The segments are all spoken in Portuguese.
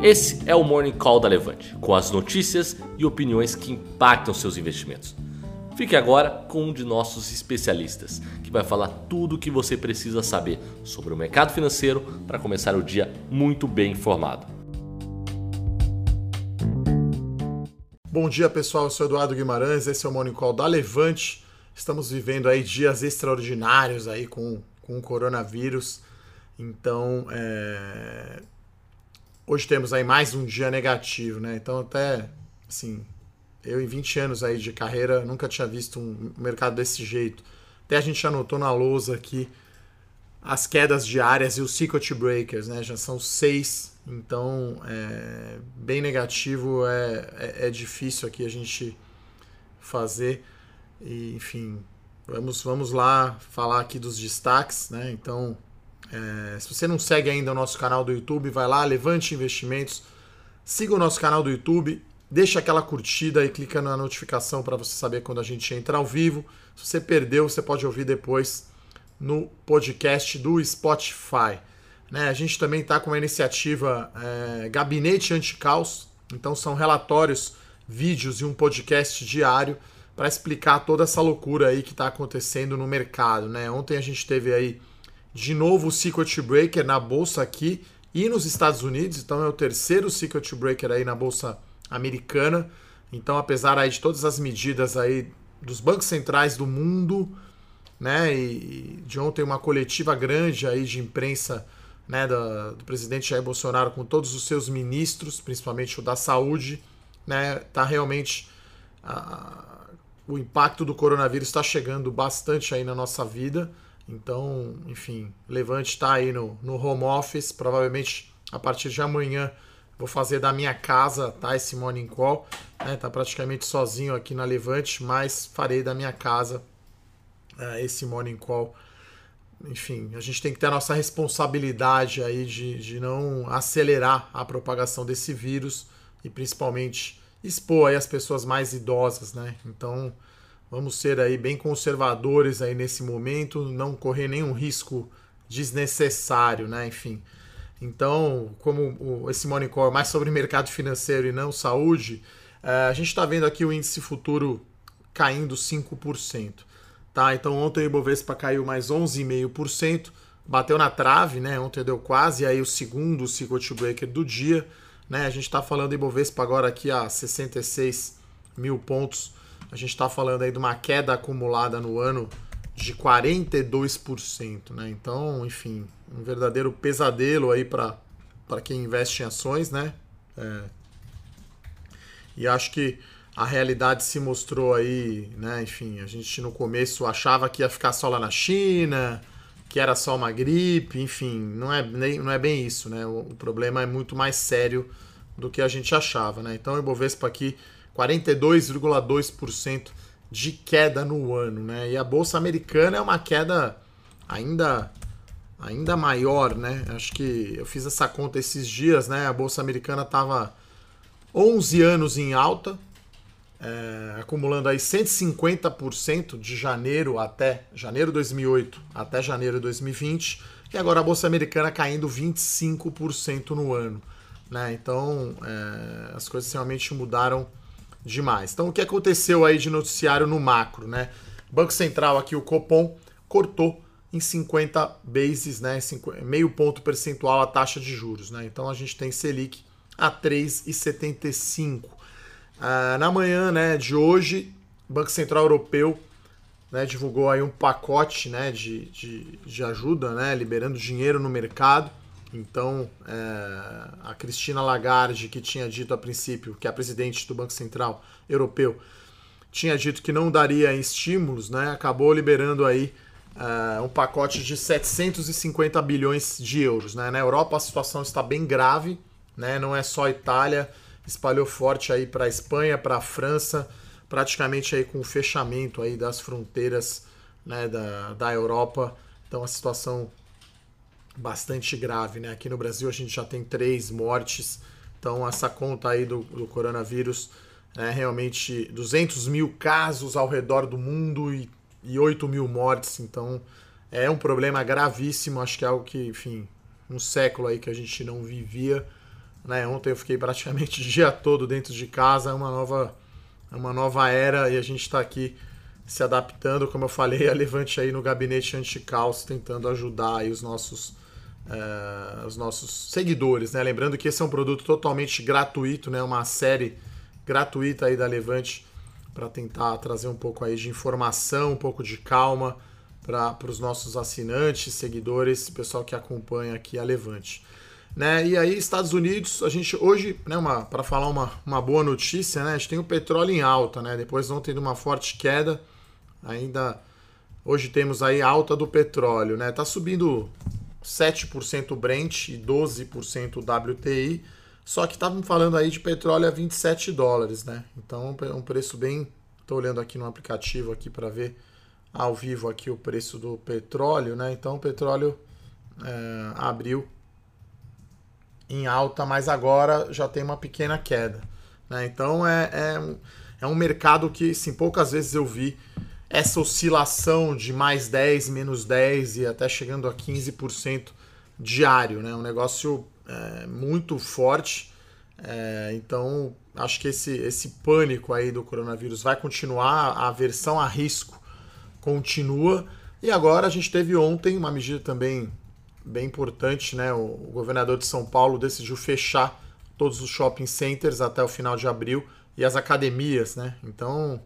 Esse é o Morning Call da Levante, com as notícias e opiniões que impactam seus investimentos. Fique agora com um de nossos especialistas, que vai falar tudo o que você precisa saber sobre o mercado financeiro para começar o dia muito bem informado. Bom dia pessoal, eu sou Eduardo Guimarães, esse é o Morning Call da Levante. Estamos vivendo aí dias extraordinários aí com, com o coronavírus. Então, é, hoje temos aí mais um dia negativo, né? Então até assim, eu em 20 anos aí de carreira nunca tinha visto um mercado desse jeito. Até a gente anotou na lousa aqui as quedas diárias e os circuit breakers, né? Já são seis, então é bem negativo, é, é, é difícil aqui a gente fazer. E, enfim, vamos, vamos lá falar aqui dos destaques, né? Então, é, se você não segue ainda o nosso canal do YouTube, vai lá, Levante Investimentos, siga o nosso canal do YouTube, deixa aquela curtida e clica na notificação para você saber quando a gente entra ao vivo. Se você perdeu, você pode ouvir depois no podcast do Spotify. Né? A gente também está com uma iniciativa é, Gabinete Anticaos, então são relatórios, vídeos e um podcast diário para explicar toda essa loucura aí que está acontecendo no mercado. Né? Ontem a gente teve aí de novo o Secret Breaker na bolsa aqui e nos Estados Unidos, então é o terceiro Secret Breaker aí na bolsa americana. Então, apesar aí de todas as medidas aí dos bancos centrais do mundo, né, e de ontem uma coletiva grande aí de imprensa, né, da, do presidente Jair Bolsonaro com todos os seus ministros, principalmente o da saúde, né, tá realmente a, o impacto do coronavírus está chegando bastante aí na nossa vida. Então, enfim, Levante está aí no, no home office. Provavelmente a partir de amanhã vou fazer da minha casa, tá? Esse morning call. Né? Tá praticamente sozinho aqui na Levante, mas farei da minha casa uh, esse morning call. Enfim, a gente tem que ter a nossa responsabilidade aí de, de não acelerar a propagação desse vírus e principalmente expor aí as pessoas mais idosas, né? Então, Vamos ser aí bem conservadores aí nesse momento, não correr nenhum risco desnecessário, né? Enfim. Então, como esse monitor é mais sobre mercado financeiro e não saúde, é, a gente está vendo aqui o índice futuro caindo 5%. Tá? Então ontem o Ibovespa caiu mais 11,5%, bateu na trave, né? Ontem deu quase aí o segundo circuit breaker do dia. Né? A gente está falando Ibovespa agora aqui a 66 mil pontos a gente está falando aí de uma queda acumulada no ano de 42%, né? Então, enfim, um verdadeiro pesadelo aí para quem investe em ações, né? É. E acho que a realidade se mostrou aí, né? Enfim, a gente no começo achava que ia ficar só lá na China, que era só uma gripe, enfim, não é, nem, não é bem isso, né? O, o problema é muito mais sério do que a gente achava, né? Então o Ibovespa aqui 42,2% de queda no ano, né? E a bolsa americana é uma queda ainda ainda maior, né? Acho que eu fiz essa conta esses dias, né? A bolsa americana estava 11 anos em alta, é, acumulando aí 150% de janeiro até janeiro de 2008 até janeiro de 2020, e agora a bolsa americana caindo 25% no ano, né? Então é, as coisas realmente mudaram demais. Então, o que aconteceu aí de noticiário no macro, né? Banco Central aqui, o Copom, cortou em 50 bases, né? Meio ponto percentual a taxa de juros, né? Então, a gente tem Selic a 3,75. Ah, na manhã né, de hoje, Banco Central Europeu né, divulgou aí um pacote né, de, de, de ajuda, né, liberando dinheiro no mercado. Então, é, a Cristina Lagarde, que tinha dito a princípio, que é a presidente do Banco Central Europeu, tinha dito que não daria estímulos, né? acabou liberando aí é, um pacote de 750 bilhões de euros. Né? Na Europa a situação está bem grave, né? não é só a Itália, espalhou forte aí para a Espanha, para a França, praticamente aí com o fechamento aí das fronteiras né, da, da Europa. Então a situação bastante grave, né? Aqui no Brasil a gente já tem três mortes, então essa conta aí do, do coronavírus é realmente 200 mil casos ao redor do mundo e, e 8 mil mortes, então é um problema gravíssimo, acho que é algo que, enfim, um século aí que a gente não vivia, Né? Ontem eu fiquei praticamente o dia todo dentro de casa, é uma nova, é uma nova era e a gente está aqui se adaptando, como eu falei, a Levante aí no gabinete anti-caos, tentando ajudar aí os nossos, uh, os nossos seguidores, né? Lembrando que esse é um produto totalmente gratuito, né? Uma série gratuita aí da Levante para tentar trazer um pouco aí de informação, um pouco de calma para os nossos assinantes, seguidores, pessoal que acompanha aqui a Levante. Né? E aí, Estados Unidos, a gente hoje, né, para falar uma, uma boa notícia, né, a gente tem o petróleo em alta, né? Depois ontem de uma forte queda, ainda hoje temos aí alta do petróleo, né? Tá subindo 7% Brent e 12% WTI, só que estavam falando aí de petróleo a 27 dólares, né? Então é um preço bem, tô olhando aqui no aplicativo aqui para ver ao vivo aqui o preço do petróleo, né? Então o petróleo é, abriu em alta, mas agora já tem uma pequena queda. Né? Então é, é, é um mercado que sim, poucas vezes eu vi essa oscilação de mais 10, menos 10 e até chegando a 15% diário. Né? Um negócio é, muito forte. É, então acho que esse, esse pânico aí do coronavírus vai continuar, a aversão a risco continua. E agora a gente teve ontem uma medida também bem importante, né? O, governador de São Paulo decidiu fechar todos os shopping centers até o final de abril e as academias, né? Então,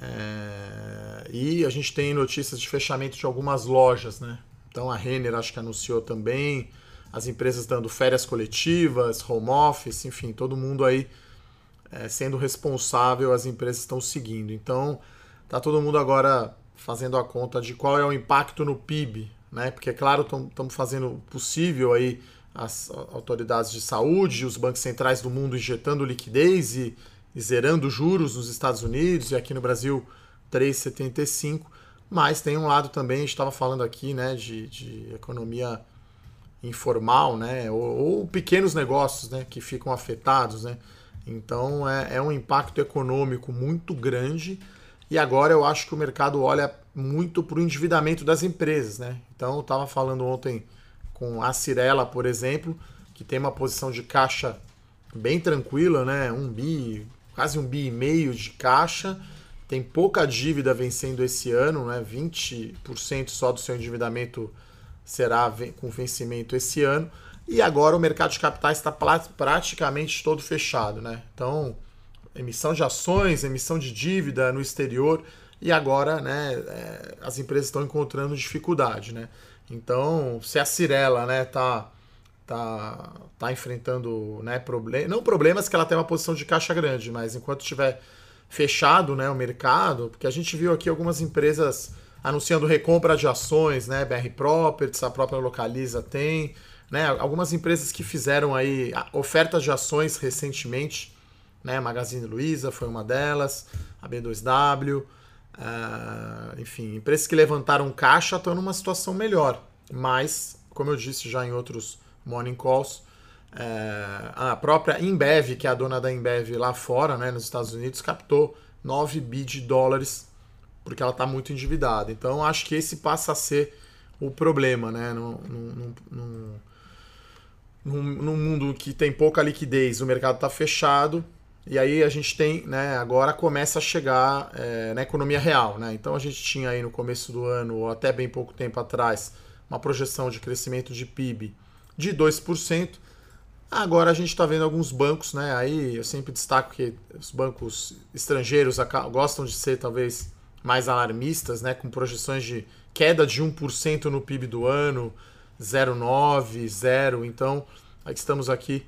é... e a gente tem notícias de fechamento de algumas lojas, né? Então a Renner acho que anunciou também, as empresas dando férias coletivas, home office, enfim, todo mundo aí é, sendo responsável, as empresas estão seguindo. Então, tá todo mundo agora fazendo a conta de qual é o impacto no PIB né? Porque, é claro, estamos fazendo possível aí as autoridades de saúde, os bancos centrais do mundo injetando liquidez e, e zerando juros nos Estados Unidos e aqui no Brasil 3,75. Mas tem um lado também, a gente estava falando aqui, né, de, de economia informal, né, ou, ou, pequenos negócios, né, que ficam afetados, né. Então é, é um impacto econômico muito grande e agora eu acho que o mercado olha muito para o endividamento das empresas, né? Então eu estava falando ontem com a Cirela, por exemplo, que tem uma posição de caixa bem tranquila, né? Um bi, quase um bi e meio de caixa, tem pouca dívida vencendo esse ano, né? 20% só do seu endividamento será com vencimento esse ano. E agora o mercado de capitais está praticamente todo fechado, né? Então emissão de ações, emissão de dívida no exterior e agora né, é, as empresas estão encontrando dificuldade. Né? Então, se a Cirela né, tá, tá, tá enfrentando né, problemas, não problemas que ela tem uma posição de caixa grande, mas enquanto estiver fechado né, o mercado, porque a gente viu aqui algumas empresas anunciando recompra de ações, né, BR Properties, a própria Localiza tem, né, algumas empresas que fizeram aí ofertas de ações recentemente, né? Magazine Luiza foi uma delas, a B2W, uh, ah, enfim, empresas que levantaram caixa estão numa situação melhor, mas, como eu disse já em outros morning calls, uh, a própria Embev, que é a dona da Embev lá fora, né, nos Estados Unidos, captou 9 bi de dólares porque ela está muito endividada. Então, acho que esse passa a ser o problema, né? Num, num, num, num, mundo que tem pouca liquidez, o mercado está fechado, e aí a gente tem, né, agora começa a chegar é, na economia real, né? Então a gente tinha aí no começo do ano, ou até bem pouco tempo atrás, uma projeção de crescimento de PIB de 2%. Agora a gente está vendo alguns bancos, né? Aí eu sempre destaco que os bancos estrangeiros gostam de ser talvez mais alarmistas, né? Com projeções de queda de 1% no PIB do ano, 0,9, 0. Então, estamos aqui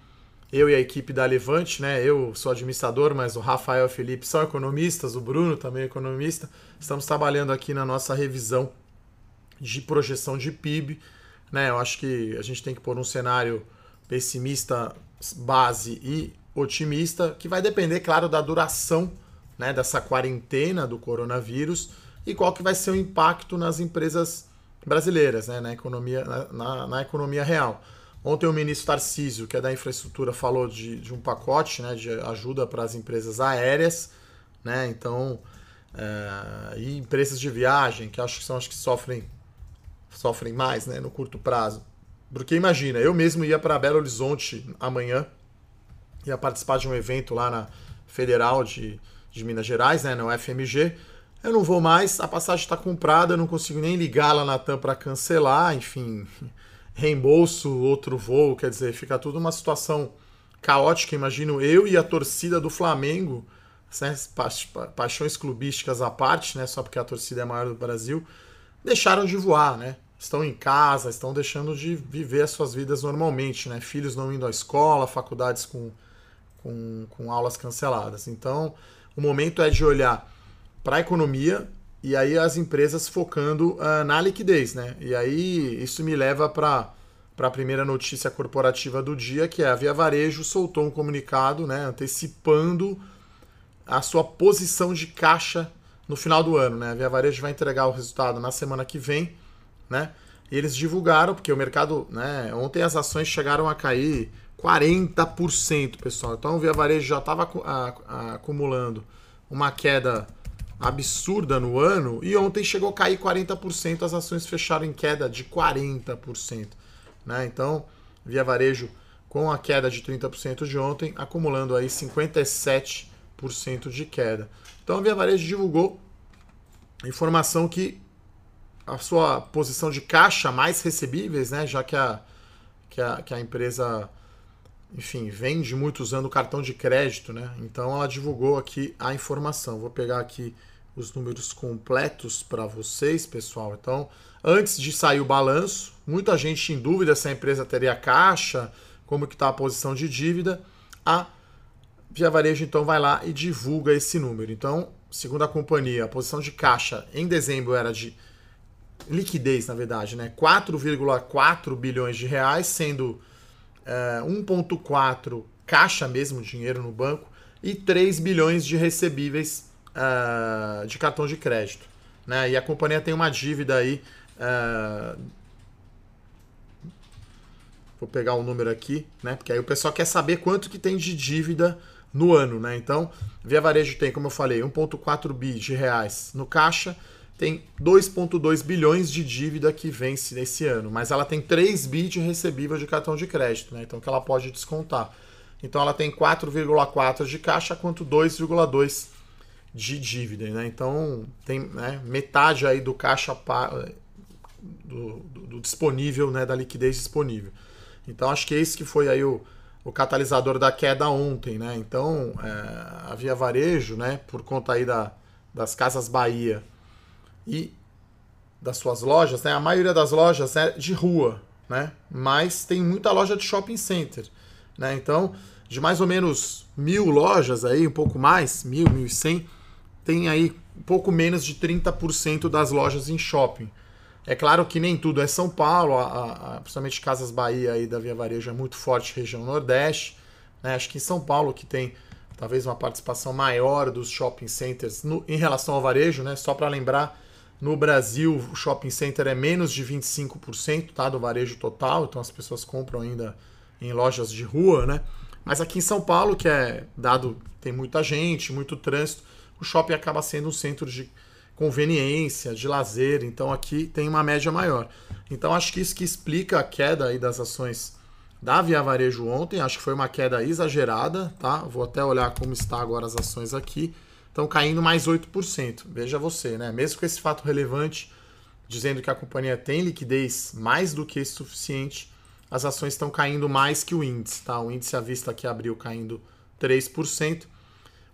eu e a equipe da Levante, né? Eu sou administrador, mas o Rafael e o Felipe são economistas, o Bruno também é economista. Estamos trabalhando aqui na nossa revisão de projeção de PIB, né? Eu acho que a gente tem que pôr um cenário pessimista, base e otimista, que vai depender, claro, da duração, né, dessa quarentena do coronavírus e qual que vai ser o impacto nas empresas brasileiras, né, na economia, na, na, na economia real. Ontem o ministro Tarcísio, que é da infraestrutura, falou de, de um pacote né, de ajuda para as empresas aéreas, né? Então, é, e empresas de viagem, que acho que são as que sofrem, sofrem mais né, no curto prazo. Porque imagina, eu mesmo ia para Belo Horizonte amanhã, ia participar de um evento lá na Federal de, de Minas Gerais, né, no FMG. Eu não vou mais, a passagem está comprada, eu não consigo nem ligar lá na TAM para cancelar, enfim, reembolso, outro voo, quer dizer, fica tudo uma situação caótica, imagino eu e a torcida do Flamengo, né, pa paixões clubísticas à parte, né, só porque a torcida é maior do Brasil, deixaram de voar, né? Estão em casa, estão deixando de viver as suas vidas normalmente, né? Filhos não indo à escola, faculdades com, com, com aulas canceladas. Então, o momento é de olhar para a economia e aí as empresas focando uh, na liquidez, né? E aí isso me leva para para a primeira notícia corporativa do dia, que é a Via Varejo soltou um comunicado, né, antecipando a sua posição de caixa no final do ano, né? A Via Varejo vai entregar o resultado na semana que vem, né? E eles divulgaram, porque o mercado, né, ontem as ações chegaram a cair 40%, pessoal. Então o Via Varejo já estava acumulando uma queda absurda no ano e ontem chegou a cair 40%, as ações fecharam em queda de 40%. Né? Então, Via Varejo com a queda de 30% de ontem, acumulando aí 57% de queda. Então, a Via Varejo divulgou informação que a sua posição de caixa mais recebíveis, né, já que a, que a, que a empresa enfim, vende muito usando cartão de crédito, né? Então ela divulgou aqui a informação. Vou pegar aqui os números completos para vocês, pessoal. Então, antes de sair o balanço, muita gente em dúvida se a empresa teria caixa, como que está a posição de dívida. A Via Varejo então vai lá e divulga esse número. Então, segundo a companhia, a posição de caixa em dezembro era de liquidez, na verdade, né? 4,4 bilhões de reais, sendo é, 1,4 caixa mesmo, dinheiro no banco, e 3 bilhões de recebíveis uh, de cartão de crédito. Né? E a companhia tem uma dívida aí. Uh, vou pegar o um número aqui, né? Porque aí o pessoal quer saber quanto que tem de dívida no ano, né? Então, Via Varejo tem, como eu falei, 1,4 bi de reais no caixa, tem 2,2 bilhões de dívida que vence nesse ano, mas ela tem 3 bi de recebível de cartão de crédito, né? Então que ela pode descontar. Então ela tem 4,4 de caixa quanto 2,2 de dívida, né? Então tem né, metade aí do caixa do, do, do, disponível, né, da liquidez disponível. Então acho que esse que foi aí o, o catalisador da queda ontem, né? Então é, a Via Varejo, né, por conta aí da, das casas Bahia e das suas lojas, né? A maioria das lojas é de rua, né? Mas tem muita loja de shopping center, né? Então de mais ou menos mil lojas aí, um pouco mais, mil, mil e cem tem aí pouco menos de 30% das lojas em shopping. É claro que nem tudo é São Paulo, a, a, principalmente Casas Bahia aí da Via Varejo é muito forte região Nordeste. Né? Acho que em São Paulo que tem talvez uma participação maior dos shopping centers no, em relação ao varejo, né? Só para lembrar, no Brasil o shopping center é menos de 25% tá, do varejo total, então as pessoas compram ainda em lojas de rua, né? Mas aqui em São Paulo, que é dado tem muita gente, muito trânsito, o shopping acaba sendo um centro de conveniência, de lazer, então aqui tem uma média maior. Então acho que isso que explica a queda aí das ações da Via Varejo ontem, acho que foi uma queda exagerada, tá? Vou até olhar como está agora as ações aqui. Estão caindo mais 8%. Veja você, né? Mesmo com esse fato relevante, dizendo que a companhia tem liquidez mais do que suficiente, as ações estão caindo mais que o índice, tá? O índice à vista aqui abriu caindo 3%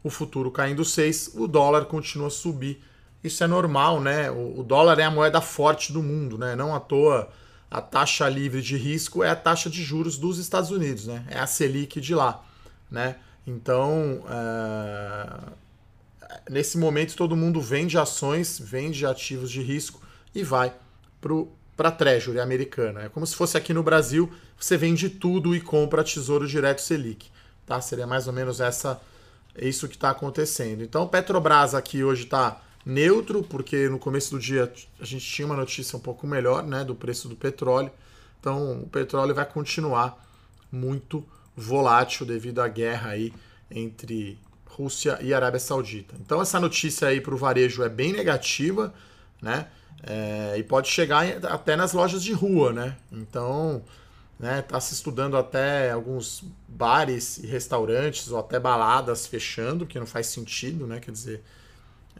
o futuro caindo 6, o dólar continua a subir. Isso é normal, né? O, dólar é a moeda forte do mundo, né? Não à toa a taxa livre de risco é a taxa de juros dos Estados Unidos, né? É a Selic de lá, né? Então, é... nesse momento todo mundo vende ações, vende ativos de risco e vai para a Treasury americana. É como se fosse aqui no Brasil, você vende tudo e compra Tesouro Direto Selic, tá? Seria mais ou menos essa isso que está acontecendo. Então, Petrobras aqui hoje está neutro, porque no começo do dia a gente tinha uma notícia um pouco melhor né, do preço do petróleo. Então, o petróleo vai continuar muito volátil devido à guerra aí entre Rússia e Arábia Saudita. Então, essa notícia aí para o varejo é bem negativa, né? É, e pode chegar até nas lojas de rua, né? Então, né? Tá se estudando até alguns bares e restaurantes ou até baladas fechando, que não faz sentido, né? Quer dizer,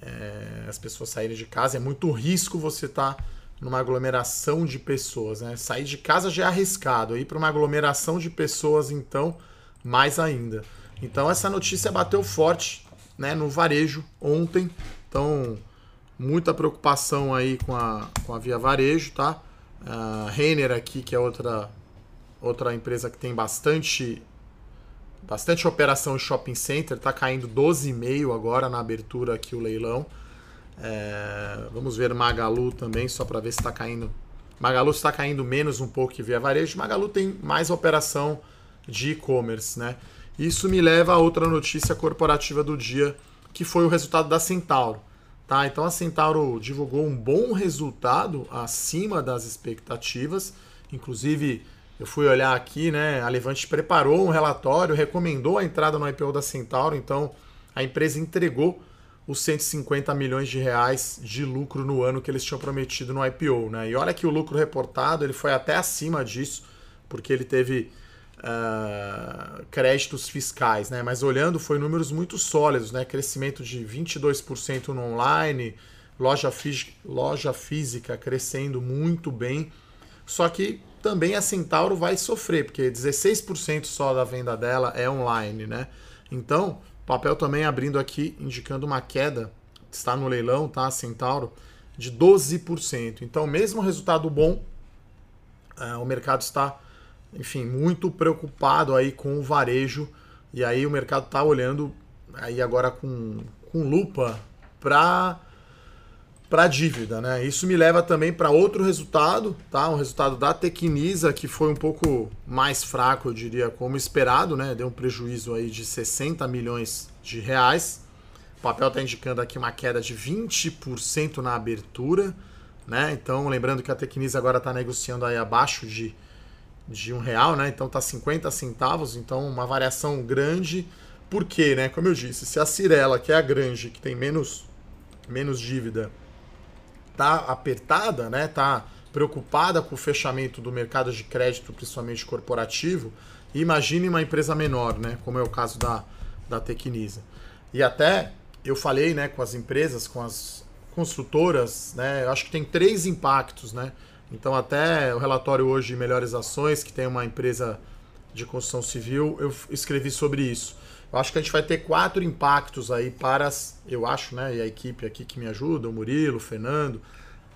é, as pessoas saírem de casa é muito risco você estar tá numa aglomeração de pessoas, né? Sair de casa já é arriscado, ir para uma aglomeração de pessoas então mais ainda. Então essa notícia bateu forte, né? No varejo ontem, então muita preocupação aí com a, com a Via Varejo, tá? A Renner aqui, que é outra outra empresa que tem bastante bastante operação em shopping center, está caindo 12,5 agora na abertura aqui o leilão. É, vamos ver Magalu também, só para ver se está caindo. Magalu está caindo menos um pouco que Via Varejo. Magalu tem mais operação de e-commerce, né? Isso me leva a outra notícia corporativa do dia, que foi o resultado da Centauro. Tá? Então a Centauro divulgou um bom resultado acima das expectativas, inclusive eu fui olhar aqui, né? A Levante preparou um relatório, recomendou a entrada no IPO da Centauro, então a empresa entregou os 150 milhões de reais de lucro no ano que eles tinham prometido no IPO, né? E olha que o lucro reportado ele foi até acima disso, porque ele teve uh, créditos fiscais, né? Mas olhando foi números muito sólidos, né? Crescimento de 22% no online, loja, loja física crescendo muito bem. Só que também a Centauro vai sofrer, porque 16% só da venda dela é online, né? Então, papel também abrindo aqui, indicando uma queda, está no leilão, tá? Centauro, de 12%. Então, mesmo resultado bom, é, o mercado está, enfim, muito preocupado aí com o varejo, e aí o mercado está olhando aí agora com, com lupa para para a dívida, né? Isso me leva também para outro resultado, tá? Um resultado da Tecnisa que foi um pouco mais fraco, eu diria, como esperado, né? Deu um prejuízo aí de 60 milhões de reais. O papel está indicando aqui uma queda de 20% na abertura, né? Então, lembrando que a Tecnisa agora está negociando aí abaixo de, de um real, né? Então tá 50 centavos, então uma variação grande. Por quê, né? Como eu disse, se a Cirela, que é a grande, que tem menos, menos dívida, tá apertada, né? Tá preocupada com o fechamento do mercado de crédito, principalmente corporativo. imagine uma empresa menor, né? Como é o caso da, da Tecnisa. E até eu falei, né, com as empresas, com as construtoras, né? Eu acho que tem três impactos, né? Então até o relatório hoje de melhores ações, que tem uma empresa de construção civil, eu escrevi sobre isso. Eu acho que a gente vai ter quatro impactos aí para as, eu acho, né? E a equipe aqui que me ajuda, o Murilo, o Fernando,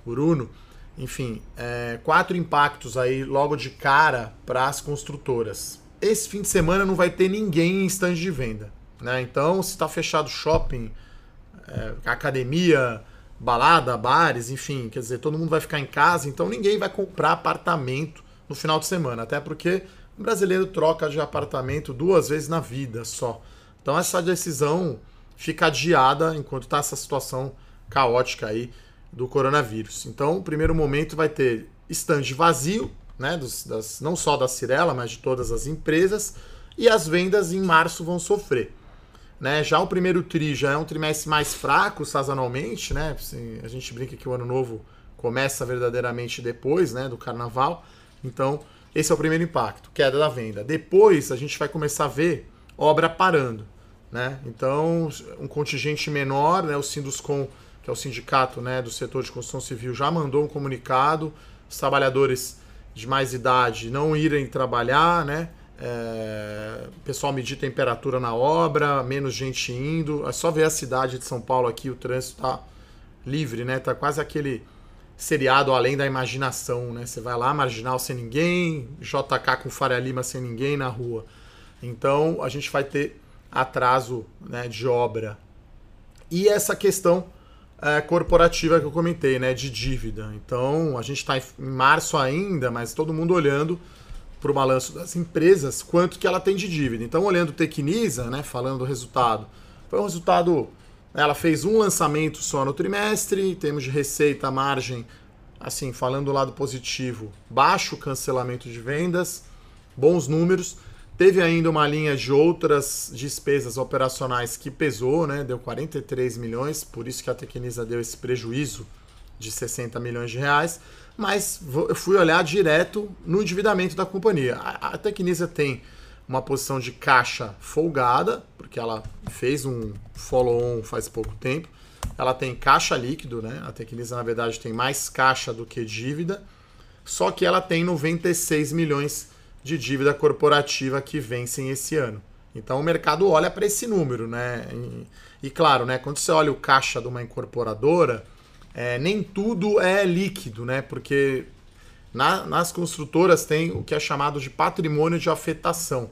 o Bruno, enfim, é, quatro impactos aí logo de cara para as construtoras. Esse fim de semana não vai ter ninguém em stand de venda, né? Então, se está fechado shopping, é, academia, balada, bares, enfim, quer dizer, todo mundo vai ficar em casa, então ninguém vai comprar apartamento no final de semana, até porque o brasileiro troca de apartamento duas vezes na vida só. Então essa decisão fica adiada enquanto está essa situação caótica aí do coronavírus. Então, o primeiro momento vai ter estande vazio, né, dos, das, não só da Cirela, mas de todas as empresas, e as vendas em março vão sofrer. Né? Já o primeiro TRI já é um trimestre mais fraco sazonalmente, né? Assim, a gente brinca que o ano novo começa verdadeiramente depois né, do carnaval. Então, esse é o primeiro impacto, queda da venda. Depois a gente vai começar a ver obra parando. Né? Então, um contingente menor, né, o Sinduscom, que é o sindicato né, do setor de construção civil, já mandou um comunicado, os trabalhadores de mais idade não irem trabalhar, né? É, pessoal medir temperatura na obra, menos gente indo. É só ver a cidade de São Paulo aqui, o trânsito tá livre, né? Tá quase aquele seriado além da imaginação, né? Você vai lá, marginal sem ninguém, JK com Faria Lima sem ninguém na rua. Então a gente vai ter atraso né, de obra. E essa questão é, corporativa que eu comentei, né? De dívida. Então a gente está em março ainda, mas todo mundo olhando para o balanço das empresas quanto que ela tem de dívida. Então, olhando Tecnisa, né, falando do resultado, foi um resultado ela fez um lançamento só no trimestre, em termos de receita, margem, assim, falando do lado positivo, baixo cancelamento de vendas, bons números. Teve ainda uma linha de outras despesas operacionais que pesou, né? Deu 43 milhões, por isso que a Tecnisa deu esse prejuízo de 60 milhões de reais. mas eu fui olhar direto no endividamento da companhia. A Tecnisa tem uma posição de caixa folgada, porque ela fez um follow-on faz pouco tempo. Ela tem caixa líquido, né? A Tecnisa, na verdade, tem mais caixa do que dívida, só que ela tem 96 milhões de dívida corporativa que vencem esse ano. Então o mercado olha para esse número, né? E, e, claro, né, quando você olha o caixa de uma incorporadora, é, nem tudo é líquido, né? Porque na, nas construtoras tem o que é chamado de patrimônio de afetação,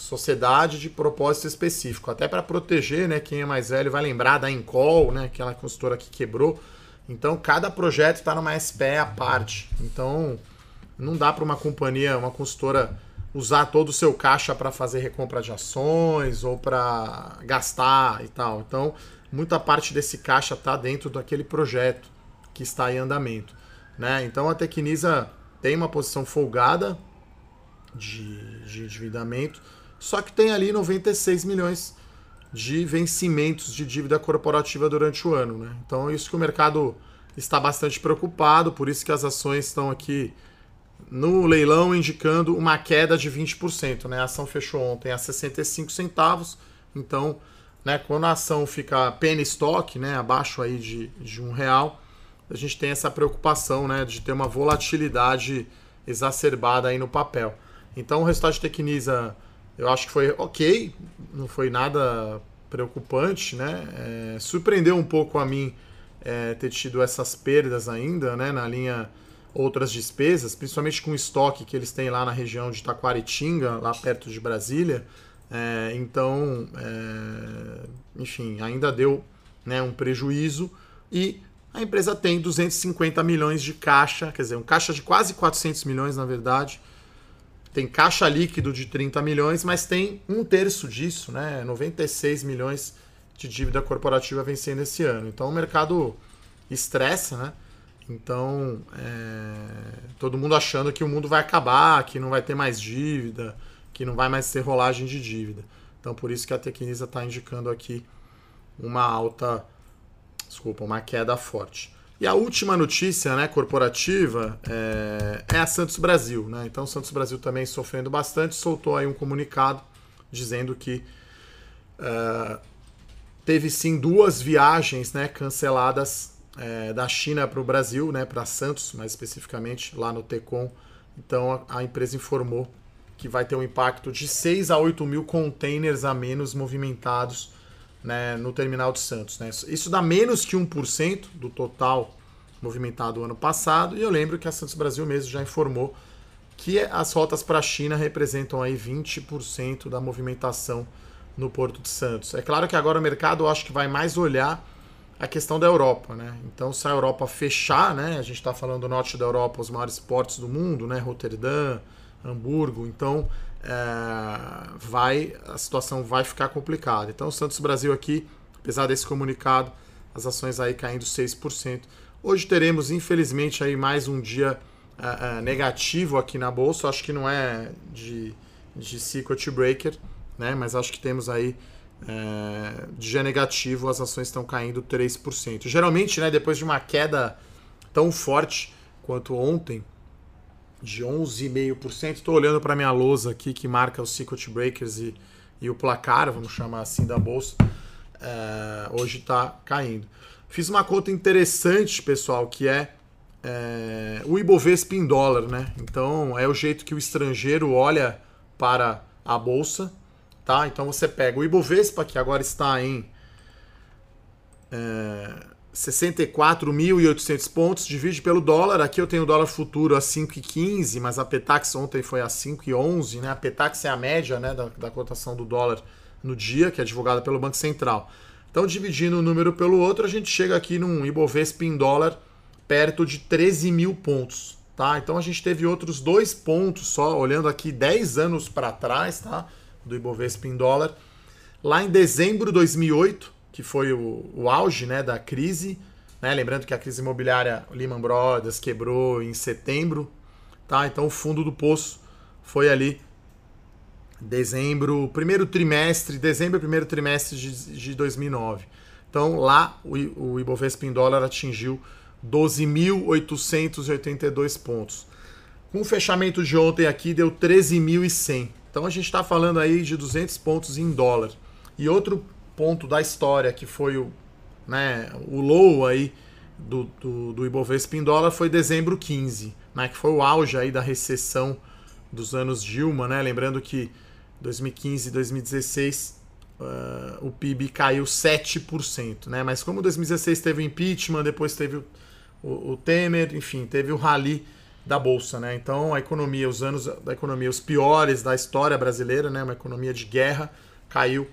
sociedade de propósito específico, até para proteger, né? Quem é mais velho vai lembrar da Encol, né? Aquela construtora que quebrou. Então cada projeto está numa SPE à parte. Então não dá para uma companhia, uma consultora usar todo o seu caixa para fazer recompra de ações ou para gastar e tal. Então, muita parte desse caixa está dentro daquele projeto que está em andamento. Né? Então, a Tecnisa tem uma posição folgada de, de endividamento, só que tem ali 96 milhões de vencimentos de dívida corporativa durante o ano. Né? Então, é isso que o mercado está bastante preocupado, por isso que as ações estão aqui no leilão indicando uma queda de 20%. Né? A ação fechou ontem a 65 centavos, então né, quando a ação fica penny stock, né, abaixo aí de, de um real, a gente tem essa preocupação né, de ter uma volatilidade exacerbada aí no papel. Então o resultado de Tecnisa eu acho que foi ok, não foi nada preocupante, né? É, surpreendeu um pouco a mim é, ter tido essas perdas ainda, né, na linha outras despesas, principalmente com o estoque que eles têm lá na região de Taquaritinga, lá perto de Brasília. É, então, é, enfim, ainda deu né, um prejuízo e a empresa tem 250 milhões de caixa, quer dizer, um caixa de quase 400 milhões, na verdade. Tem caixa líquido de 30 milhões, mas tem um terço disso, né, 96 milhões de dívida corporativa vencendo esse ano. Então o mercado estressa, né? Então, é, todo mundo achando que o mundo vai acabar, que não vai ter mais dívida, que não vai mais ter rolagem de dívida. Então, por isso que a Tecnisa está indicando aqui uma alta, desculpa, uma queda forte. E a última notícia né, corporativa é, é a Santos Brasil. Né? Então, Santos Brasil também sofrendo bastante, soltou aí um comunicado dizendo que uh, teve sim duas viagens né, canceladas é, da China para o Brasil, né, para Santos, mais especificamente, lá no Tecom. Então a, a, empresa informou que vai ter um impacto de 6 a 8 mil containers a menos movimentados né, no terminal de Santos. Né? Isso dá menos que 1% do total movimentado ano passado. E eu lembro que a Santos Brasil mesmo já informou que as rotas para a China representam aí 20% da movimentação no Porto de Santos. É claro que agora o mercado eu acho que vai mais olhar a questão da Europa, né? Então, se a Europa fechar, né? A gente está falando do norte da Europa, os maiores portos do mundo, né? Roterdã, Hamburgo. Então, é, vai a situação vai ficar complicada. Então, o Santos Brasil aqui, apesar desse comunicado, as ações aí caindo 6%. Hoje teremos, infelizmente, aí mais um dia é, é, negativo aqui na bolsa. Acho que não é de, de circuit breaker, né? Mas acho que temos aí é, dia negativo, as ações estão caindo 3%. Geralmente, né, depois de uma queda tão forte quanto ontem, de 11,5%, estou olhando para minha lousa aqui que marca os circuit breakers e, e o placar, vamos chamar assim, da bolsa, é, hoje está caindo. Fiz uma conta interessante, pessoal, que é, é o Ibovespa em dólar, né? Então é o jeito que o estrangeiro olha para a bolsa Tá? Então você pega o Ibovespa, que agora está em é, 64.800 pontos, divide pelo dólar. Aqui eu tenho o dólar futuro a 5,15, mas a Petax ontem foi a 5,11. Né? A Petax é a média né, da, da cotação do dólar no dia, que é divulgada pelo Banco Central. Então, dividindo um número pelo outro, a gente chega aqui num Ibovespa em dólar perto de 13 mil pontos. Tá? Então, a gente teve outros dois pontos só, olhando aqui 10 anos para trás, tá? do Ibovespa em dólar. Lá em dezembro de 2008, que foi o, o auge né, da crise, né, lembrando que a crise imobiliária Lehman Brothers quebrou em setembro, tá? Então o fundo do poço foi ali dezembro, primeiro trimestre, dezembro, primeiro trimestre de, de 2009. Então lá o, o Ibovespa em dólar atingiu 12.882 pontos. Com o fechamento de ontem aqui deu 13.100. Então a gente está falando aí de 200 pontos em dólar. E outro ponto da história que foi o, né, o low aí do, do, do Ibovespa em dólar foi dezembro 15, né, que foi o auge aí da recessão dos anos Dilma, né? Lembrando que 2015 e 2016 uh, o PIB caiu 7%, né? Mas como 2016 teve o impeachment, depois teve o, o, o Temer, enfim, teve o rally da bolsa, né? Então a economia, os anos da economia, os piores da história brasileira, né? Uma economia de guerra caiu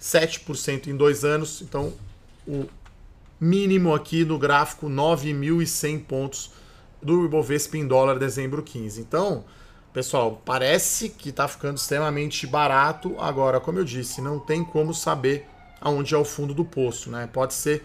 7% em dois anos. Então o mínimo aqui no gráfico 9.100 pontos do Ibovespa em dólar dezembro 15. Então Pessoal, parece que está ficando extremamente barato. Agora, como eu disse, não tem como saber aonde é o fundo do poço, né? Pode ser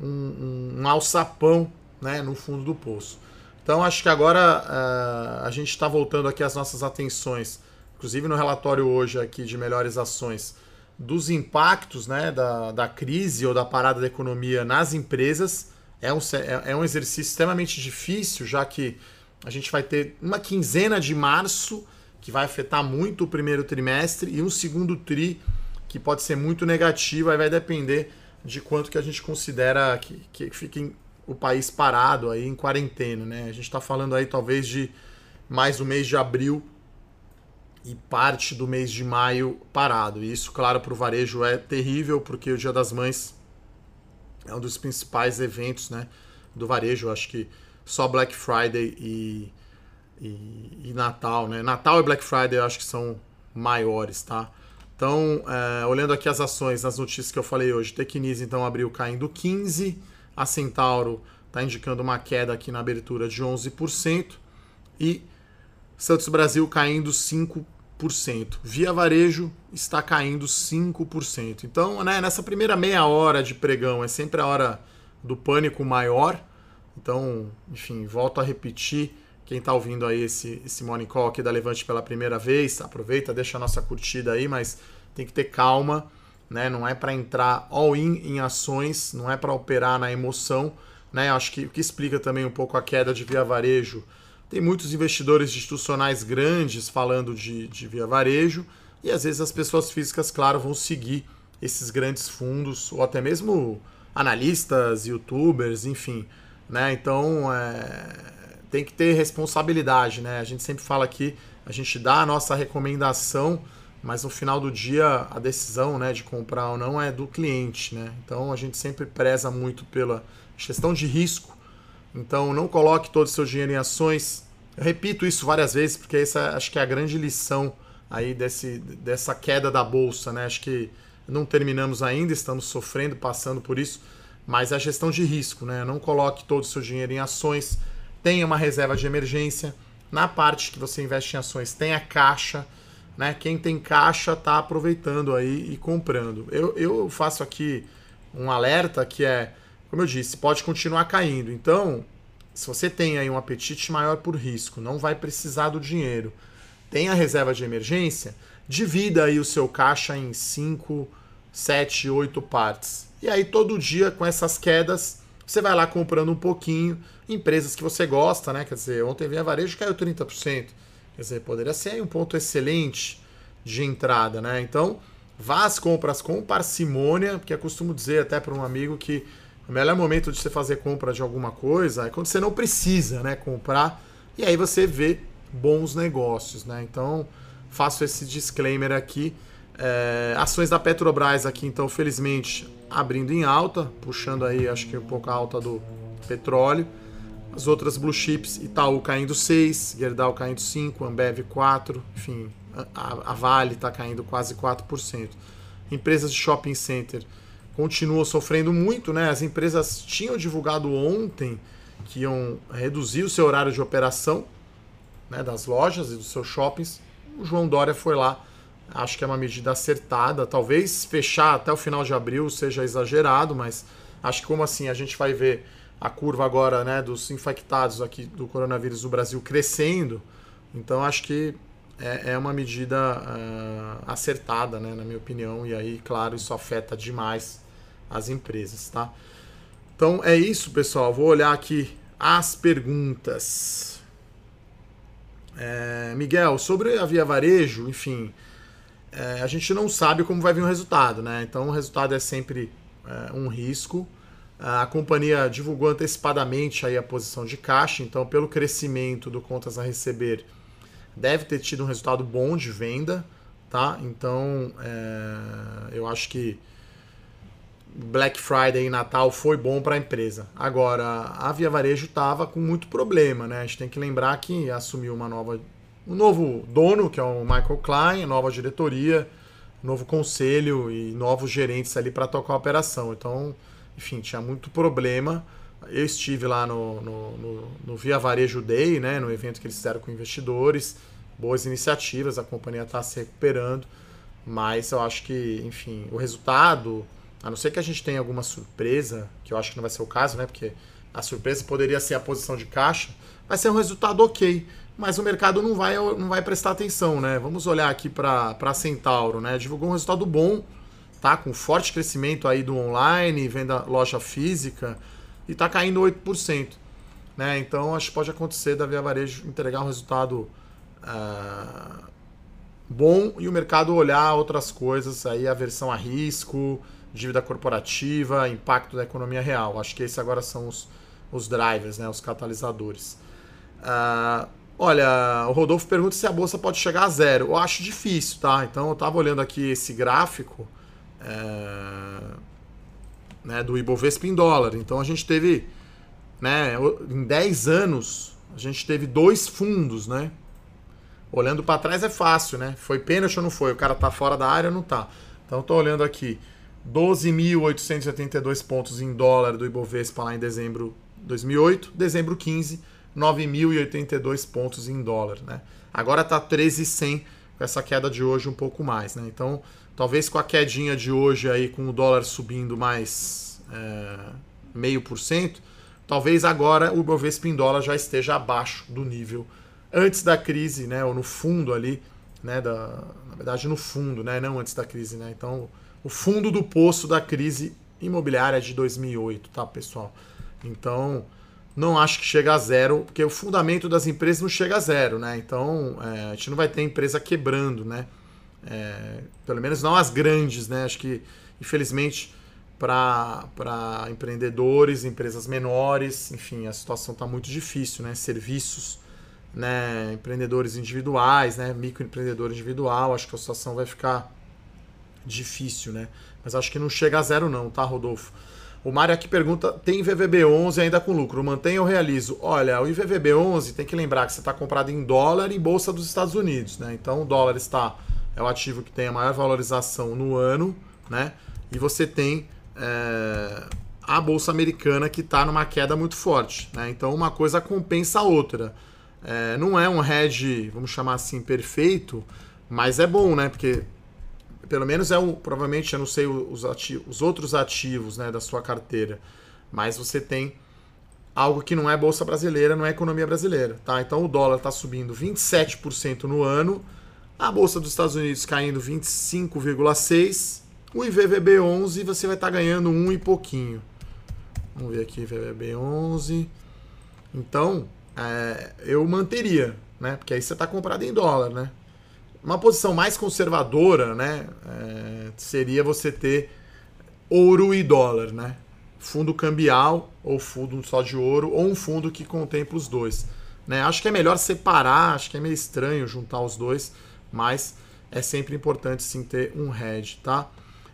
um, um, alçapão né, no fundo do poço. Então, acho que agora uh, a gente está voltando aqui as nossas atenções, inclusive no relatório hoje aqui de melhores ações, dos impactos né, da, da crise ou da parada da economia nas empresas. É um, é, é um exercício extremamente difícil, já que a gente vai ter uma quinzena de março, que vai afetar muito o primeiro trimestre, e um segundo tri, que pode ser muito negativo, aí vai depender de quanto que a gente considera que, que fique o país parado aí em quarentena, né? A gente está falando aí talvez de mais o mês de abril e parte do mês de maio parado. E isso, claro, para o varejo é terrível, porque o Dia das Mães é um dos principais eventos né, do varejo. Acho que só Black Friday e, e, e, Natal, né? Natal e Black Friday eu acho que são maiores, tá? Então, é, olhando aqui as ações, as notícias que eu falei hoje, Tecnise então abriu caindo 15%, a Centauro está indicando uma queda aqui na abertura de 11% e Santos Brasil caindo 5%. Via Varejo está caindo 5%. Então, né, nessa primeira meia hora de pregão é sempre a hora do pânico maior. Então, enfim, volto a repetir. Quem está ouvindo aí esse, esse Morning Call aqui da Levante pela primeira vez, aproveita, deixa a nossa curtida aí, mas tem que ter calma, né? Não é para entrar all-in em ações, não é para operar na emoção, né? Acho que o que explica também um pouco a queda de via varejo. Tem muitos investidores institucionais grandes falando de, de via varejo, e às vezes as pessoas físicas, claro, vão seguir esses grandes fundos, ou até mesmo analistas, youtubers, enfim né? Então é, tem que ter responsabilidade, né? A gente sempre fala aqui, a gente dá a nossa recomendação, mas no final do dia a decisão, né, de comprar ou não é do cliente, né? Então a gente sempre preza muito pela gestão de risco. Então não coloque todo o seu dinheiro em ações. Eu repito isso várias vezes porque essa acho que é a grande lição aí desse, dessa queda da bolsa, né? Acho que não terminamos ainda, estamos sofrendo, passando por isso mas a gestão de risco, né? Não coloque todo o seu dinheiro em ações, tenha uma reserva de emergência. Na parte que você investe em ações, tenha caixa, né? Quem tem caixa está aproveitando aí e comprando. Eu, eu faço aqui um alerta que é, como eu disse, pode continuar caindo. Então, se você tem aí um apetite maior por risco, não vai precisar do dinheiro, tem a reserva de emergência, divida aí o seu caixa em 5, 7, 8 partes e aí todo dia com essas quedas, você vai lá comprando um pouquinho, empresas que você gosta, né? Quer dizer, ontem Via Varejo caiu 30%. Quer dizer, poderia ser um ponto excelente de entrada, né? Então, vá às compras com parcimônia, porque eu costumo dizer até para um amigo que o melhor momento de você fazer compra de alguma coisa é quando você não precisa, né, comprar, e aí você vê bons negócios, né? Então, faço esse disclaimer aqui. É, ações da Petrobras aqui, então, felizmente, abrindo em alta, puxando aí, acho que um pouco a alta do petróleo. As outras blue chips, Itaú caindo 6, Gerdau caindo 5, Ambev 4, enfim, a, a Vale está caindo quase 4%. Empresas de shopping center continuam sofrendo muito, né? As empresas tinham divulgado ontem que iam reduzir o seu horário de operação né, das lojas e dos seus shoppings. O João Dória foi lá Acho que é uma medida acertada. Talvez fechar até o final de abril seja exagerado, mas acho que como assim a gente vai ver a curva agora né, dos infectados aqui do coronavírus no Brasil crescendo, então acho que é, é uma medida uh, acertada, né, na minha opinião, e aí, claro, isso afeta demais as empresas, tá? então é isso, pessoal. Vou olhar aqui as perguntas. É, Miguel, sobre a Via Varejo, enfim, é, a gente não sabe como vai vir o resultado, né? Então o resultado é sempre é, um risco. A companhia divulgou antecipadamente aí a posição de caixa, então pelo crescimento do contas a receber, deve ter tido um resultado bom de venda, tá? Então é, eu acho que Black Friday e Natal foi bom para a empresa. Agora, a Via Varejo estava com muito problema, né? A gente tem que lembrar que assumiu uma nova, um novo dono, que é o Michael Klein, nova diretoria, novo conselho e novos gerentes ali para tocar a operação. Então, enfim, tinha muito problema. Eu estive lá no, no, no, no Via Varejo Day, né? No evento que eles fizeram com investidores. Boas iniciativas, a companhia está se recuperando. Mas eu acho que, enfim, o resultado a não ser que a gente tenha alguma surpresa, que eu acho que não vai ser o caso, né? Porque a surpresa poderia ser a posição de caixa, vai ser um resultado ok. Mas o mercado não vai, não vai prestar atenção, né? Vamos olhar aqui para Centauro, né? Divulgou um resultado bom, tá? Com forte crescimento aí do online, venda loja física, e tá caindo 8%. Né? Então acho que pode acontecer da Via Varejo entregar um resultado uh, bom e o mercado olhar outras coisas, aí a versão a risco, dívida corporativa, impacto da economia real. Acho que esses agora são os, os drivers, né, os catalisadores. Uh, olha, o Rodolfo pergunta se a bolsa pode chegar a zero. Eu acho difícil, tá? Então eu estava olhando aqui esse gráfico é, né, do Ibovespa em dólar. Então a gente teve, né, em 10 anos, a gente teve dois fundos, né? Olhando para trás é fácil, né? Foi pênalti ou não foi? O cara tá fora da área ou não tá? Então eu tô olhando aqui 12.882 pontos em dólar do Ibovespa lá em dezembro de 2008, dezembro 15, 9.082 pontos em dólar, né? Agora está 13.100 com essa queda de hoje um pouco mais, né? Então, talvez com a quedinha de hoje aí com o dólar subindo mais é, meio por cento, talvez agora o Ibovespa em dólar já esteja abaixo do nível antes da crise, né? Ou no fundo ali, né? Da, na verdade no fundo, né? Não antes da crise, né? Então o fundo do poço da crise imobiliária de 2008, tá, pessoal? Então, não acho que chega a zero, porque o fundamento das empresas não chega a zero, né? Então, é, a gente não vai ter empresa quebrando, né? É, pelo menos não as grandes, né? Acho que, infelizmente, para empreendedores, empresas menores, enfim, a situação está muito difícil, né? Serviços, né? empreendedores individuais, né? microempreendedor individual, acho que a situação vai ficar difícil, né? Mas acho que não chega a zero não, tá, Rodolfo? O Mário aqui pergunta, tem VVB11 ainda com lucro, mantém ou realizo? Olha, o IVVB11 tem que lembrar que você está comprado em dólar e bolsa dos Estados Unidos, né? Então o dólar está é o ativo que tem a maior valorização no ano, né? E você tem é, a bolsa americana que está numa queda muito forte, né? Então uma coisa compensa a outra. É, não é um hedge, vamos chamar assim, perfeito, mas é bom, né? Porque pelo menos é o, provavelmente, eu não sei os, ativos, os outros ativos né, da sua carteira, mas você tem algo que não é bolsa brasileira, não é economia brasileira, tá? Então o dólar está subindo 27% no ano, a bolsa dos Estados Unidos caindo 25,6, o IVVB 11 você vai estar tá ganhando um e pouquinho. Vamos ver aqui IVVB 11. Então, é, eu manteria, né? Porque aí você está comprado em dólar, né? Uma posição mais conservadora, né? É, seria você ter ouro e dólar, né? Fundo cambial ou fundo só de ouro ou um fundo que contempla os dois. Né? Acho que é melhor separar, acho que é meio estranho juntar os dois, mas é sempre importante sim ter um hedge, tá?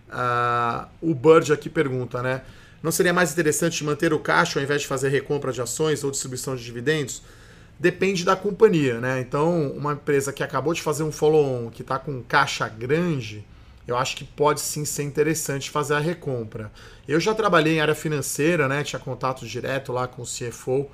Uh, o Bird aqui pergunta, né? Não seria mais interessante manter o caixa ao invés de fazer recompra de ações ou distribuição de dividendos? depende da companhia, né? Então, uma empresa que acabou de fazer um follow-on, que está com caixa grande, eu acho que pode sim ser interessante fazer a recompra. Eu já trabalhei em área financeira, né? Tinha contato direto lá com o CFO.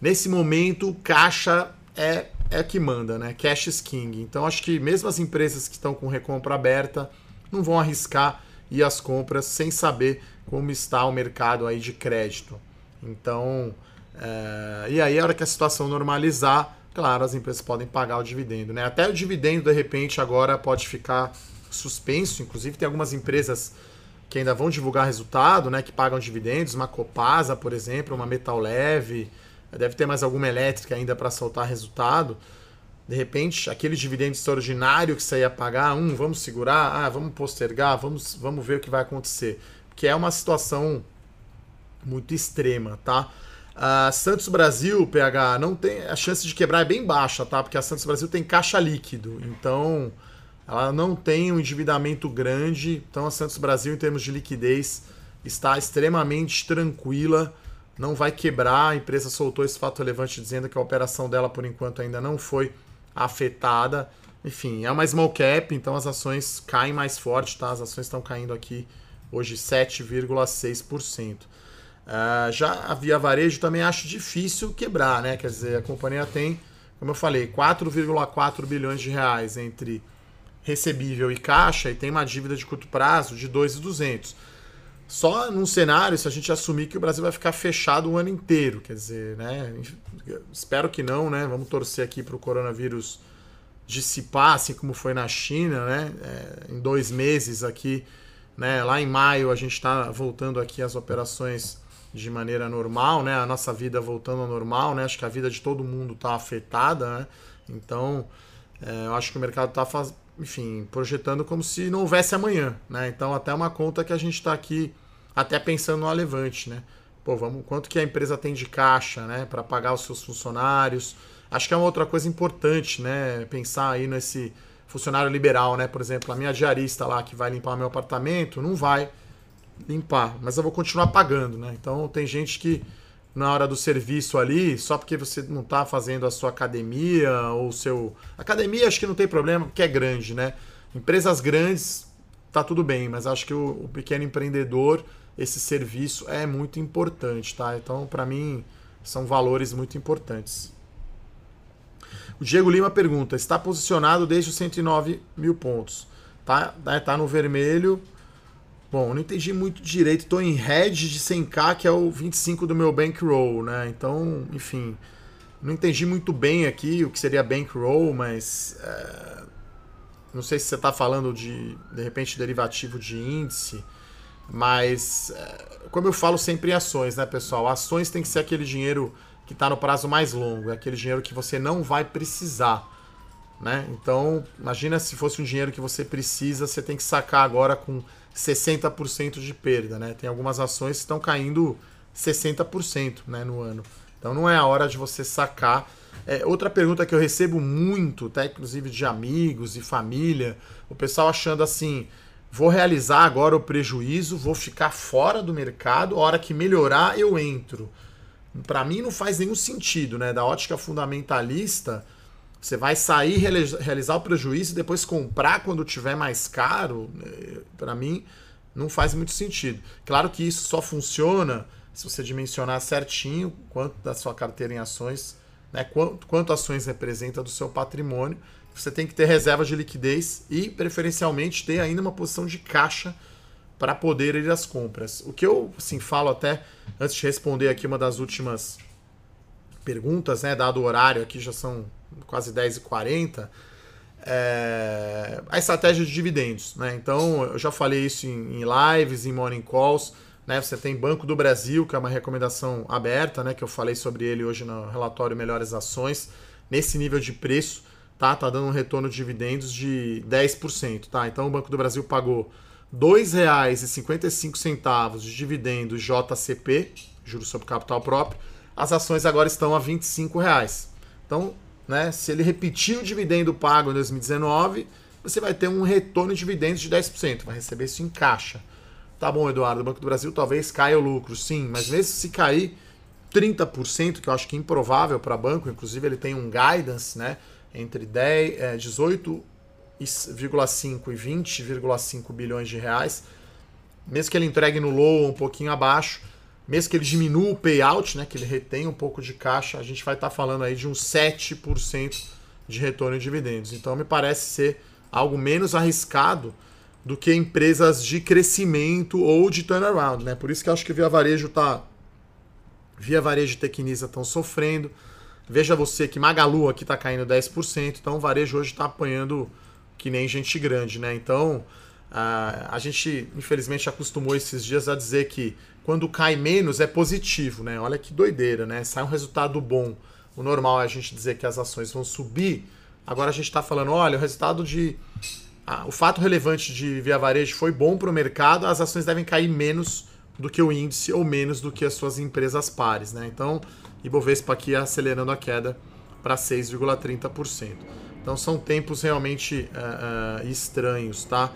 Nesse momento, caixa é é que manda, né? Cash is king. Então, acho que mesmo as empresas que estão com recompra aberta não vão arriscar ir às compras sem saber como está o mercado aí de crédito. Então, é, e aí, a hora que a situação normalizar, claro, as empresas podem pagar o dividendo. Né? Até o dividendo, de repente, agora pode ficar suspenso. Inclusive, tem algumas empresas que ainda vão divulgar resultado, né, que pagam dividendos, uma Copasa, por exemplo, uma Metal Leve, deve ter mais alguma elétrica ainda para soltar resultado. De repente, aquele dividendo extraordinário que você ia pagar, um, vamos segurar, ah, vamos postergar, vamos, vamos ver o que vai acontecer. Porque é uma situação muito extrema, tá? A Santos Brasil, PH, não tem a chance de quebrar é bem baixa, tá? Porque a Santos Brasil tem caixa líquido, então ela não tem um endividamento grande. Então a Santos Brasil, em termos de liquidez, está extremamente tranquila, não vai quebrar. A empresa soltou esse fato relevante dizendo que a operação dela, por enquanto, ainda não foi afetada. Enfim, é uma small cap, então as ações caem mais forte, tá? As ações estão caindo aqui hoje 7,6%. Uh, ah, já a Via Varejo também acho difícil quebrar, né? Quer dizer, a companhia tem, como eu falei, 4,4 bilhões de reais entre recebível e caixa e tem uma dívida de curto prazo de 2,200. Só num cenário se a gente assumir que o Brasil vai ficar fechado o ano inteiro, quer dizer, né? Espero que não, né? Vamos torcer aqui para o coronavírus dissipar, assim como foi na China, né? É, em dois meses aqui, né? Lá em maio a gente está voltando aqui às operações de maneira normal, né? A nossa vida voltando ao normal, né? Acho que a vida de todo mundo está afetada, né? Então, é, eu acho que o mercado está faz... enfim, projetando como se não houvesse amanhã, né? Então, até uma conta que a gente está aqui até pensando no Levante, né? Pô, vamos, quanto que a empresa tem de caixa, né, para pagar os seus funcionários? Acho que é uma outra coisa importante, né, pensar aí nesse funcionário liberal, né? Por exemplo, a minha diarista lá que vai limpar meu apartamento, não vai limpar, mas eu vou continuar pagando, né? Então tem gente que na hora do serviço ali, só porque você não está fazendo a sua academia ou seu academia, acho que não tem problema, porque é grande, né? Empresas grandes tá tudo bem, mas acho que o, o pequeno empreendedor esse serviço é muito importante, tá? Então, para mim, são valores muito importantes. O Diego Lima pergunta: está posicionado desde os 109 mil pontos. Tá, né, tá no vermelho. Bom, não entendi muito direito. Estou em hedge de 100k, que é o 25 do meu bankroll, né? Então, enfim, não entendi muito bem aqui o que seria bankroll, mas é, não sei se você está falando de, de repente, derivativo de índice. Mas, é, como eu falo sempre em ações, né, pessoal? Ações tem que ser aquele dinheiro que está no prazo mais longo, é aquele dinheiro que você não vai precisar. Né? Então, imagina se fosse um dinheiro que você precisa, você tem que sacar agora com 60% de perda. Né? Tem algumas ações que estão caindo 60% né, no ano. Então não é a hora de você sacar. É, outra pergunta que eu recebo muito, até inclusive de amigos e família, o pessoal achando assim vou realizar agora o prejuízo, vou ficar fora do mercado, a hora que melhorar eu entro. Para mim não faz nenhum sentido, né? Da ótica fundamentalista, você vai sair realizar o prejuízo e depois comprar quando tiver mais caro, né? para mim não faz muito sentido. Claro que isso só funciona se você dimensionar certinho quanto da sua carteira em ações, né? Quanto, quanto ações representa do seu patrimônio você tem que ter reserva de liquidez e, preferencialmente, ter ainda uma posição de caixa para poder ir às compras. O que eu assim, falo até, antes de responder aqui uma das últimas perguntas, né, dado o horário, aqui já são quase 10h40, é, a estratégia de dividendos. Né? Então, eu já falei isso em, em lives, em morning calls. Né? Você tem Banco do Brasil, que é uma recomendação aberta, né? que eu falei sobre ele hoje no relatório Melhores Ações, nesse nível de preço tá? Tá dando um retorno de dividendos de 10%, tá? Então o Banco do Brasil pagou R$ 2,55 de dividendo JCP, juros sobre capital próprio. As ações agora estão a 25 reais. Então, né, se ele repetir o dividendo pago em 2019, você vai ter um retorno de dividendos de 10%, vai receber isso em caixa. Tá bom, Eduardo, o Banco do Brasil talvez caia o lucro, sim, mas mesmo se cair 30%, que eu acho que é improvável para banco, inclusive ele tem um guidance, né? entre 10, é, 18,5 e 20,5 bilhões de reais. Mesmo que ele entregue no low um pouquinho abaixo, mesmo que ele diminua o payout, né, que ele retém um pouco de caixa, a gente vai estar tá falando aí de uns 7% de retorno em dividendos. Então me parece ser algo menos arriscado do que empresas de crescimento ou de turnaround, né? Por isso que eu acho que Via Varejo tá Via Varejo e Tecnisa estão sofrendo. Veja você que Magalu aqui está caindo 10%, então o varejo hoje está apanhando que nem gente grande, né? Então, a, a gente, infelizmente, acostumou esses dias a dizer que quando cai menos é positivo, né? Olha que doideira, né? Sai um resultado bom. O normal é a gente dizer que as ações vão subir. Agora a gente está falando, olha, o resultado de. Ah, o fato relevante de Via Varejo foi bom para o mercado, as ações devem cair menos do que o índice ou menos do que as suas empresas pares, né? Então, Ibovespa aqui acelerando a queda para 6,30%. Então são tempos realmente uh, uh, estranhos, tá?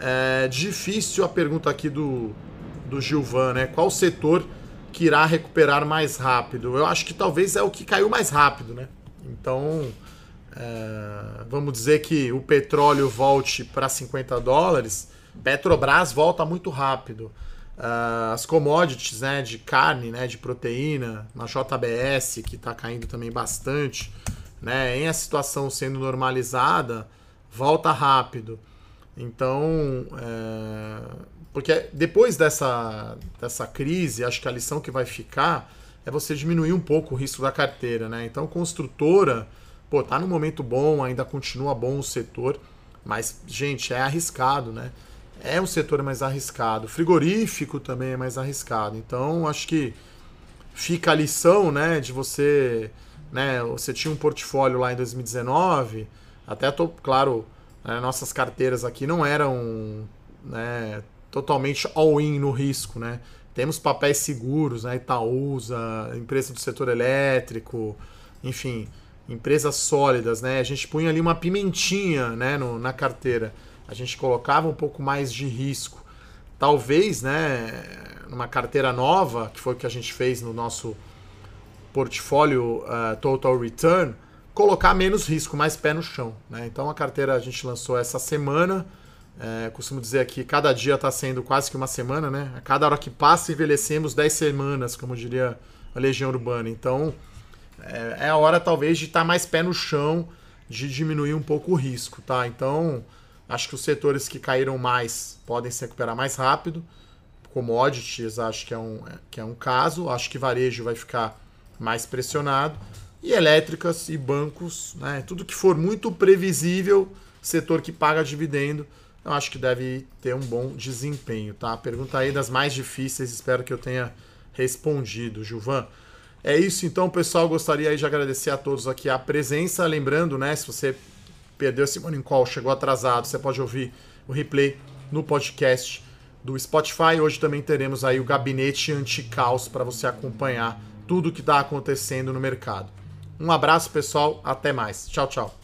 É difícil a pergunta aqui do, do Gilvan, né? Qual setor que irá recuperar mais rápido? Eu acho que talvez é o que caiu mais rápido, né? Então, é, vamos dizer que o petróleo volte para 50 dólares, Petrobras volta muito rápido. Uh, as commodities né, de carne, né, de proteína, na JBS, que está caindo também bastante, né, em a situação sendo normalizada, volta rápido. Então, é, porque depois dessa, dessa crise, acho que a lição que vai ficar é você diminuir um pouco o risco da carteira. Né? Então, construtora, pô, tá num momento bom, ainda continua bom o setor, mas, gente, é arriscado, né? é um setor mais arriscado. Frigorífico também é mais arriscado. Então, acho que fica a lição, né, de você, né, você tinha um portfólio lá em 2019, até tô, claro, né, nossas carteiras aqui não eram, né, totalmente all-in no risco, né? Temos papéis seguros, né, Itaúsa, empresa do setor elétrico, enfim, empresas sólidas, né? A gente punha ali uma pimentinha, né, no, na carteira a gente colocava um pouco mais de risco. Talvez, né, numa carteira nova, que foi o que a gente fez no nosso portfólio uh, Total Return, colocar menos risco, mais pé no chão. Né? Então a carteira a gente lançou essa semana. É, costumo dizer que cada dia está sendo quase que uma semana, né? A cada hora que passa, envelhecemos 10 semanas, como diria a Legião Urbana. Então é, é a hora talvez de estar tá mais pé no chão, de diminuir um pouco o risco, tá? Então Acho que os setores que caíram mais podem se recuperar mais rápido. Commodities, acho que é um, que é um caso. Acho que varejo vai ficar mais pressionado. E elétricas e bancos, né? tudo que for muito previsível, setor que paga dividendo, eu acho que deve ter um bom desempenho. Tá? Pergunta aí das mais difíceis, espero que eu tenha respondido, Gilvan. É isso então, pessoal. Gostaria de agradecer a todos aqui a presença. Lembrando, né, se você perdeu esse Morning Call, chegou atrasado, você pode ouvir o replay no podcast do Spotify. Hoje também teremos aí o gabinete anti-caos para você acompanhar tudo o que está acontecendo no mercado. Um abraço, pessoal. Até mais. Tchau, tchau.